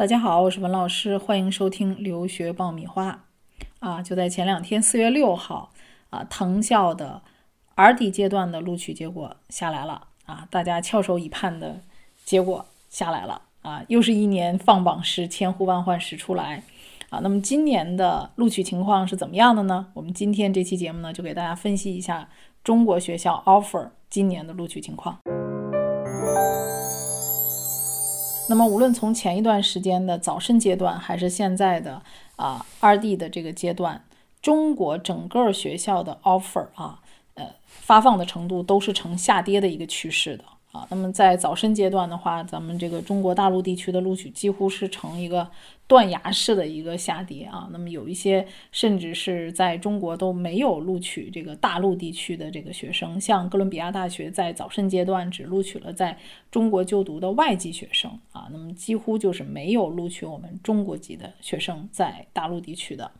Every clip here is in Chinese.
大家好，我是文老师，欢迎收听留学爆米花。啊，就在前两天，四月六号，啊，藤校的 RD 阶段的录取结果下来了。啊，大家翘首以盼的结果下来了。啊，又是一年放榜时千呼万唤始出来。啊，那么今年的录取情况是怎么样的呢？我们今天这期节目呢，就给大家分析一下中国学校 offer 今年的录取情况。那么，无论从前一段时间的早申阶段，还是现在的啊二 D 的这个阶段，中国整个学校的 offer 啊，呃，发放的程度都是呈下跌的一个趋势的。啊，那么在早申阶段的话，咱们这个中国大陆地区的录取几乎是呈一个断崖式的一个下跌啊。那么有一些甚至是在中国都没有录取这个大陆地区的这个学生，像哥伦比亚大学在早申阶段只录取了在中国就读的外籍学生啊，那么几乎就是没有录取我们中国籍的学生在大陆地区的。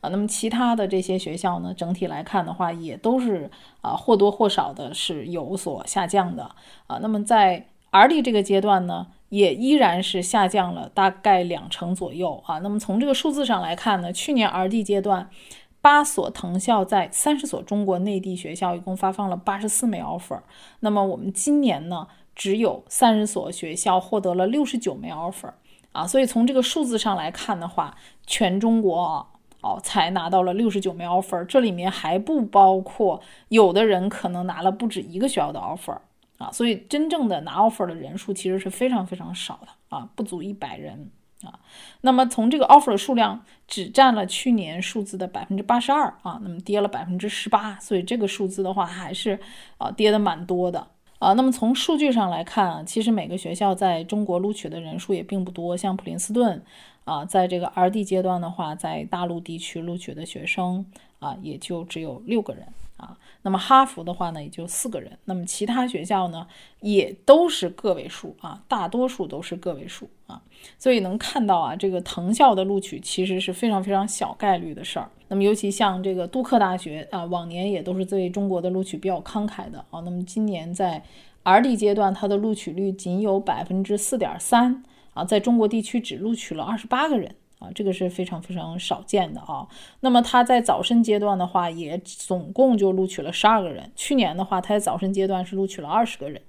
啊，那么其他的这些学校呢，整体来看的话，也都是啊或多或少的是有所下降的啊。那么在 RD 这个阶段呢，也依然是下降了大概两成左右啊。那么从这个数字上来看呢，去年 RD 阶段八所藤校在三十所中国内地学校一共发放了八十四枚 offer，那么我们今年呢，只有三十所学校获得了六十九枚 offer 啊。所以从这个数字上来看的话，全中国啊。哦，才拿到了六十九枚 offer，这里面还不包括有的人可能拿了不止一个学校的 offer 啊，所以真正的拿 offer 的人数其实是非常非常少的啊，不足一百人啊。那么从这个 offer 的数量只占了去年数字的百分之八十二啊，那么跌了百分之十八，所以这个数字的话还是啊跌的蛮多的。啊，那么从数据上来看啊，其实每个学校在中国录取的人数也并不多。像普林斯顿啊，在这个 RD 阶段的话，在大陆地区录取的学生啊，也就只有六个人。啊，那么哈佛的话呢，也就四个人。那么其他学校呢，也都是个位数啊，大多数都是个位数啊。所以能看到啊，这个藤校的录取其实是非常非常小概率的事儿。那么尤其像这个杜克大学啊，往年也都是对中国的录取比较慷慨的啊。那么今年在 RD 阶段，它的录取率仅有百分之四点三啊，在中国地区只录取了二十八个人。啊，这个是非常非常少见的啊。那么他在早申阶段的话，也总共就录取了十二个人。去年的话，他在早申阶段是录取了二十个人，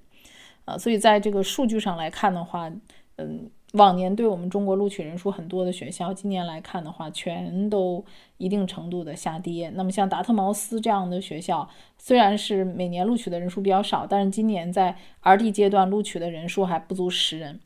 啊，所以在这个数据上来看的话，嗯，往年对我们中国录取人数很多的学校，今年来看的话，全都一定程度的下跌。那么像达特茅斯这样的学校，虽然是每年录取的人数比较少，但是今年在 RD 阶段录取的人数还不足十人。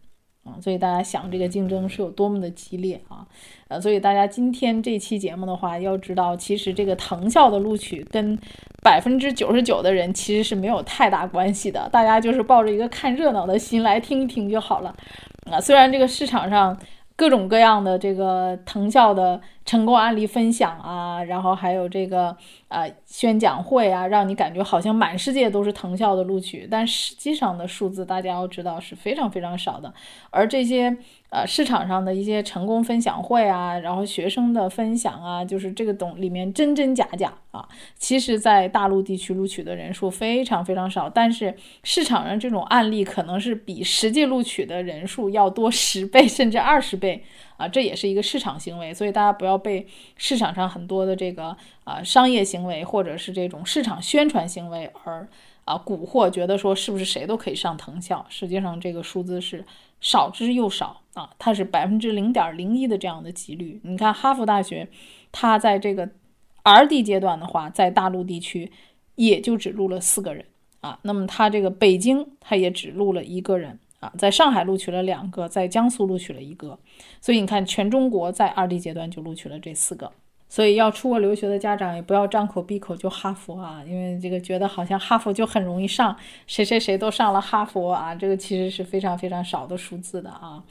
啊，所以大家想这个竞争是有多么的激烈啊！呃，所以大家今天这期节目的话，要知道，其实这个藤校的录取跟百分之九十九的人其实是没有太大关系的，大家就是抱着一个看热闹的心来听一听就好了。啊，虽然这个市场上。各种各样的这个藤校的成功案例分享啊，然后还有这个呃宣讲会啊，让你感觉好像满世界都是藤校的录取，但实际上的数字大家要知道是非常非常少的。而这些呃市场上的一些成功分享会啊，然后学生的分享啊，就是这个懂里面真真假假啊。其实，在大陆地区录取的人数非常非常少，但是市场上这种案例可能是比实际录取的人数要多十倍甚至二十倍。倍啊，这也是一个市场行为，所以大家不要被市场上很多的这个啊商业行为或者是这种市场宣传行为而啊蛊惑，觉得说是不是谁都可以上藤校？实际上这个数字是少之又少啊，它是百分之零点零一的这样的几率。你看哈佛大学，它在这个 RD 阶段的话，在大陆地区也就只录了四个人啊，那么它这个北京它也只录了一个人。在上海录取了两个，在江苏录取了一个，所以你看，全中国在二 D 阶段就录取了这四个。所以要出国留学的家长也不要张口闭口就哈佛啊，因为这个觉得好像哈佛就很容易上，谁谁谁都上了哈佛啊，这个其实是非常非常少的数字的啊。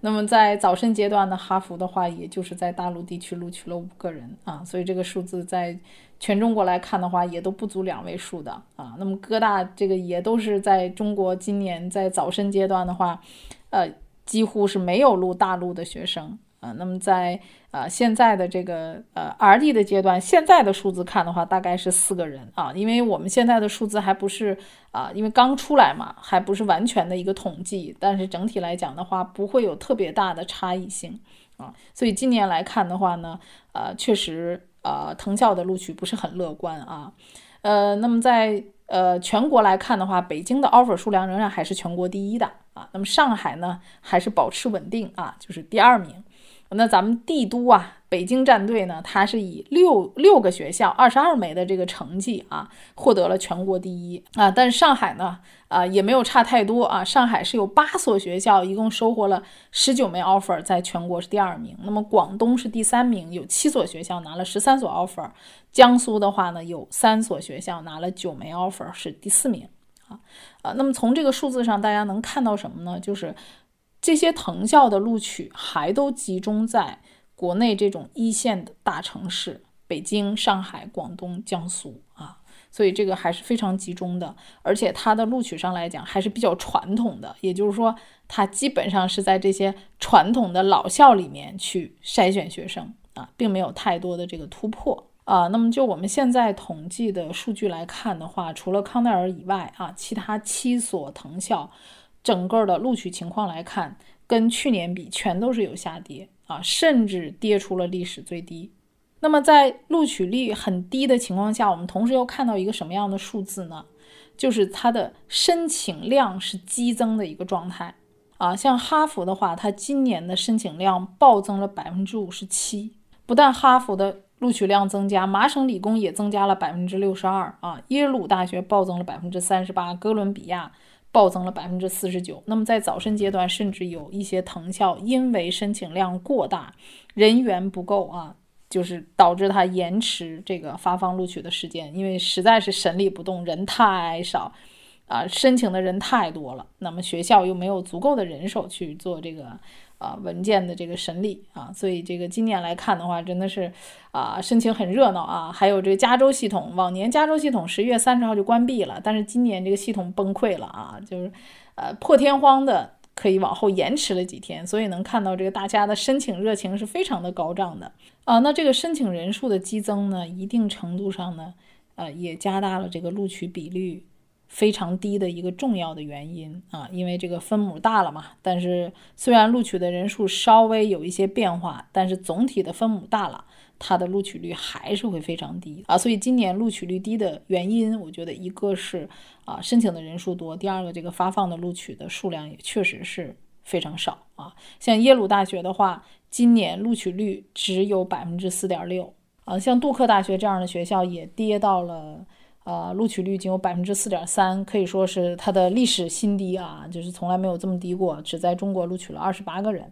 那么在早申阶段的哈佛的话，也就是在大陆地区录取了五个人啊，所以这个数字在全中国来看的话，也都不足两位数的啊。那么各大这个也都是在中国今年在早申阶段的话，呃，几乎是没有录大陆的学生。啊。那么在呃现在的这个呃 R&D 的阶段，现在的数字看的话，大概是四个人啊，因为我们现在的数字还不是啊，因为刚出来嘛，还不是完全的一个统计，但是整体来讲的话，不会有特别大的差异性啊。所以今年来看的话呢，呃，确实呃藤校的录取不是很乐观啊。呃，那么在呃全国来看的话，北京的 offer 数量仍然还是全国第一的啊。那么上海呢，还是保持稳定啊，就是第二名。那咱们帝都啊，北京战队呢，它是以六六个学校二十二枚的这个成绩啊，获得了全国第一啊。但是上海呢，啊也没有差太多啊。上海是有八所学校，一共收获了十九枚 offer，在全国是第二名。那么广东是第三名，有七所学校拿了十三所 offer。江苏的话呢，有三所学校拿了九枚 offer，是第四名啊。啊，那么从这个数字上，大家能看到什么呢？就是。这些藤校的录取还都集中在国内这种一线的大城市，北京、上海、广东、江苏啊，所以这个还是非常集中的，而且它的录取上来讲还是比较传统的，也就是说，它基本上是在这些传统的老校里面去筛选学生啊，并没有太多的这个突破啊。那么就我们现在统计的数据来看的话，除了康奈尔以外啊，其他七所藤校。整个的录取情况来看，跟去年比全都是有下跌啊，甚至跌出了历史最低。那么在录取率很低的情况下，我们同时又看到一个什么样的数字呢？就是它的申请量是激增的一个状态啊。像哈佛的话，它今年的申请量暴增了百分之五十七，不但哈佛的录取量增加，麻省理工也增加了百分之六十二啊，耶鲁大学暴增了百分之三十八，哥伦比亚。暴增了百分之四十九。那么在早申阶段，甚至有一些藤校因为申请量过大，人员不够啊，就是导致它延迟这个发放录取的时间，因为实在是审理不动，人太少啊，申请的人太多了。那么学校又没有足够的人手去做这个。啊，文件的这个审理啊，所以这个今年来看的话，真的是啊，申请很热闹啊。还有这个加州系统，往年加州系统十一月三十号就关闭了，但是今年这个系统崩溃了啊，就是呃破天荒的可以往后延迟了几天，所以能看到这个大家的申请热情是非常的高涨的啊。那这个申请人数的激增呢，一定程度上呢，呃，也加大了这个录取比率。非常低的一个重要的原因啊，因为这个分母大了嘛。但是虽然录取的人数稍微有一些变化，但是总体的分母大了，它的录取率还是会非常低啊。所以今年录取率低的原因，我觉得一个是啊申请的人数多，第二个这个发放的录取的数量也确实是非常少啊。像耶鲁大学的话，今年录取率只有百分之四点六啊。像杜克大学这样的学校也跌到了。呃，录取率仅有百分之四点三，可以说是它的历史新低啊，就是从来没有这么低过，只在中国录取了二十八个人，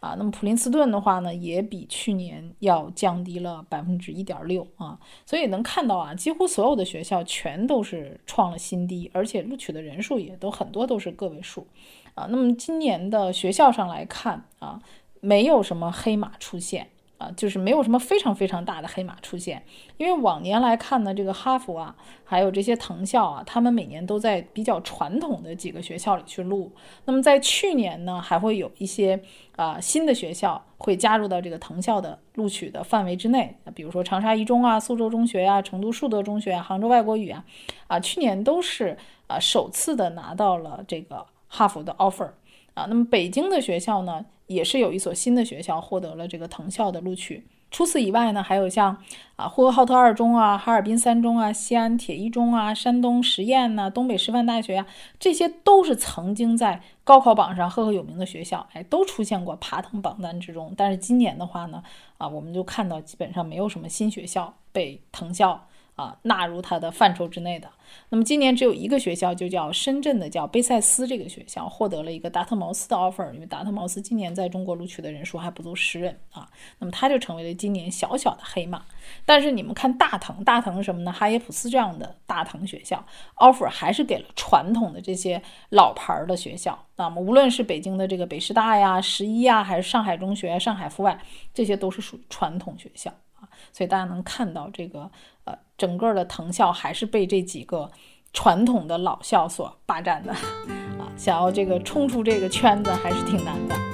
啊，那么普林斯顿的话呢，也比去年要降低了百分之一点六啊，所以能看到啊，几乎所有的学校全都是创了新低，而且录取的人数也都很多都是个位数，啊，那么今年的学校上来看啊，没有什么黑马出现。啊，就是没有什么非常非常大的黑马出现，因为往年来看呢，这个哈佛啊，还有这些藤校啊，他们每年都在比较传统的几个学校里去录。那么在去年呢，还会有一些啊新的学校会加入到这个藤校的录取的范围之内，比如说长沙一中啊、苏州中学呀、成都树德中学啊、杭州外国语啊，啊，去年都是啊首次的拿到了这个哈佛的 offer。啊，那么北京的学校呢，也是有一所新的学校获得了这个藤校的录取。除此以外呢，还有像啊呼和浩特二中啊、哈尔滨三中啊、西安铁一中啊、山东实验呐、东北师范大学啊，这些都是曾经在高考榜上赫赫有名的学校，哎，都出现过爬藤榜单之中。但是今年的话呢，啊，我们就看到基本上没有什么新学校被藤校。啊，纳入它的范畴之内的。那么今年只有一个学校，就叫深圳的叫贝塞斯这个学校，获得了一个达特茅斯的 offer。因为达特茅斯今年在中国录取的人数还不足十人啊，那么它就成为了今年小小的黑马。但是你们看大藤，大藤什么呢？哈耶普斯这样的大藤学校 offer 还是给了传统的这些老牌儿的学校。那么无论是北京的这个北师大呀、十一呀，还是上海中学、上海附外，这些都是属于传统学校啊。所以大家能看到，这个呃，整个的藤校还是被这几个传统的老校所霸占的，啊，想要这个冲出这个圈子还是挺难的。